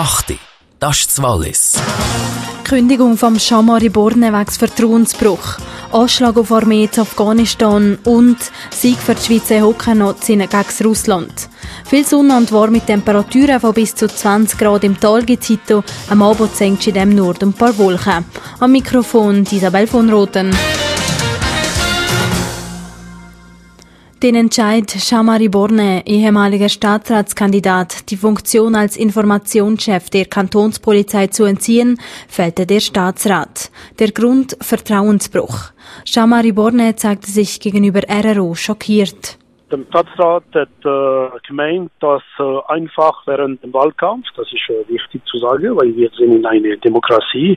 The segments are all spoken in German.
8. Das ist das Wallis. Kündigung vom Shamari Borne wegen Vertrauensbruch. Anschlag auf Armee in Afghanistan und Sieg für die Schweizer Hockeynationen gegen Russland. Viel Sonne und warme Temperaturen von bis zu 20 Grad im Tal gibt es Am Abend senkt in dem Norden ein paar Wolken. Am Mikrofon Isabel von Roten. Den Entscheid, Shamari Borne, ehemaliger Staatsratskandidat, die Funktion als Informationschef der Kantonspolizei zu entziehen, fällte der Staatsrat. Der Grund Vertrauensbruch. Shamari Borne zeigte sich gegenüber RRO schockiert. Der Stadtrat hat äh, gemeint, dass äh, einfach während dem Wahlkampf, das ist äh, wichtig zu sagen, weil wir sind in einer Demokratie,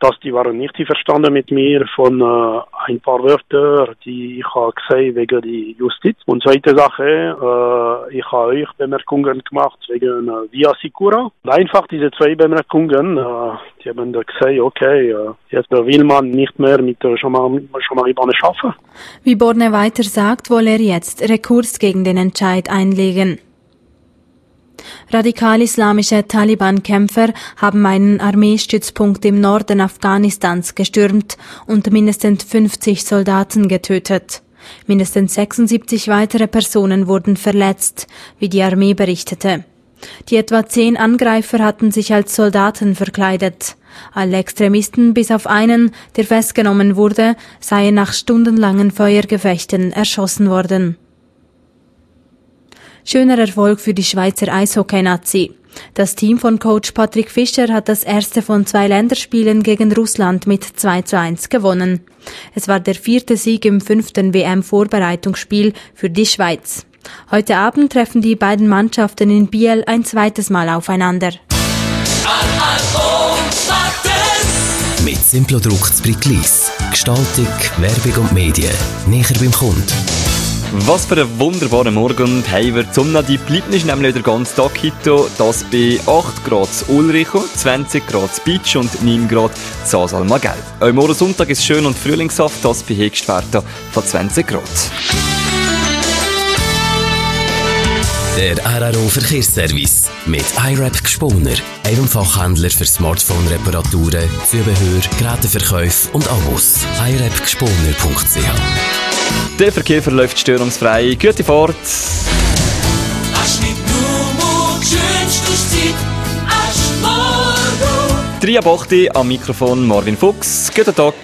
dass die waren nicht verstanden mit mir von äh, ein paar Wörtern, die ich habe gesehen wegen die Justiz. Und zweite Sache, äh, ich habe euch Bemerkungen gemacht wegen äh, Via Sicura. Einfach diese zwei Bemerkungen, die haben da gesagt, okay, äh, jetzt will man nicht mehr mit Schamaribane schaffen. Wie Borne weiter sagt, wolle er jetzt Rekurs gegen den Entscheid einlegen. Radikal-islamische Taliban-Kämpfer haben einen Armeestützpunkt im Norden Afghanistans gestürmt und mindestens 50 Soldaten getötet. Mindestens 76 weitere Personen wurden verletzt, wie die Armee berichtete. Die etwa zehn Angreifer hatten sich als Soldaten verkleidet. Alle Extremisten bis auf einen, der festgenommen wurde, seien nach stundenlangen Feuergefechten erschossen worden. Schöner Erfolg für die Schweizer Eishockey-Nazi. Das Team von Coach Patrick Fischer hat das erste von zwei Länderspielen gegen Russland mit 2 zu 1 gewonnen. Es war der vierte Sieg im fünften WM-Vorbereitungsspiel für die Schweiz. Heute Abend treffen die beiden Mannschaften in Biel ein zweites Mal aufeinander. Mit Simplodruck zu Gestaltung, Werbung und Medien. Näher beim Kunden. Was für ein wunderbarer Morgen haben wir. Zum die bleibt nicht nämlich der ganze Tag heute. Das bei 8 Grad Ulricho, 20 Grad Beach und 9 Grad Sasal Magel. Auch morgen Sonntag ist schön und frühlingshaft, das bei Höchstwerten von 20 Grad. Der RRO Verkehrsservice mit iRap Gesponer, einem Fachhändler für Smartphone-Reparaturen, Zubehör, Geräteverkäufe und Abos. iRapgesponer.ch der Verkehr verläuft störungsfrei. Gute Fahrt! Drei ab am Mikrofon Marvin Fuchs. Guten Tag.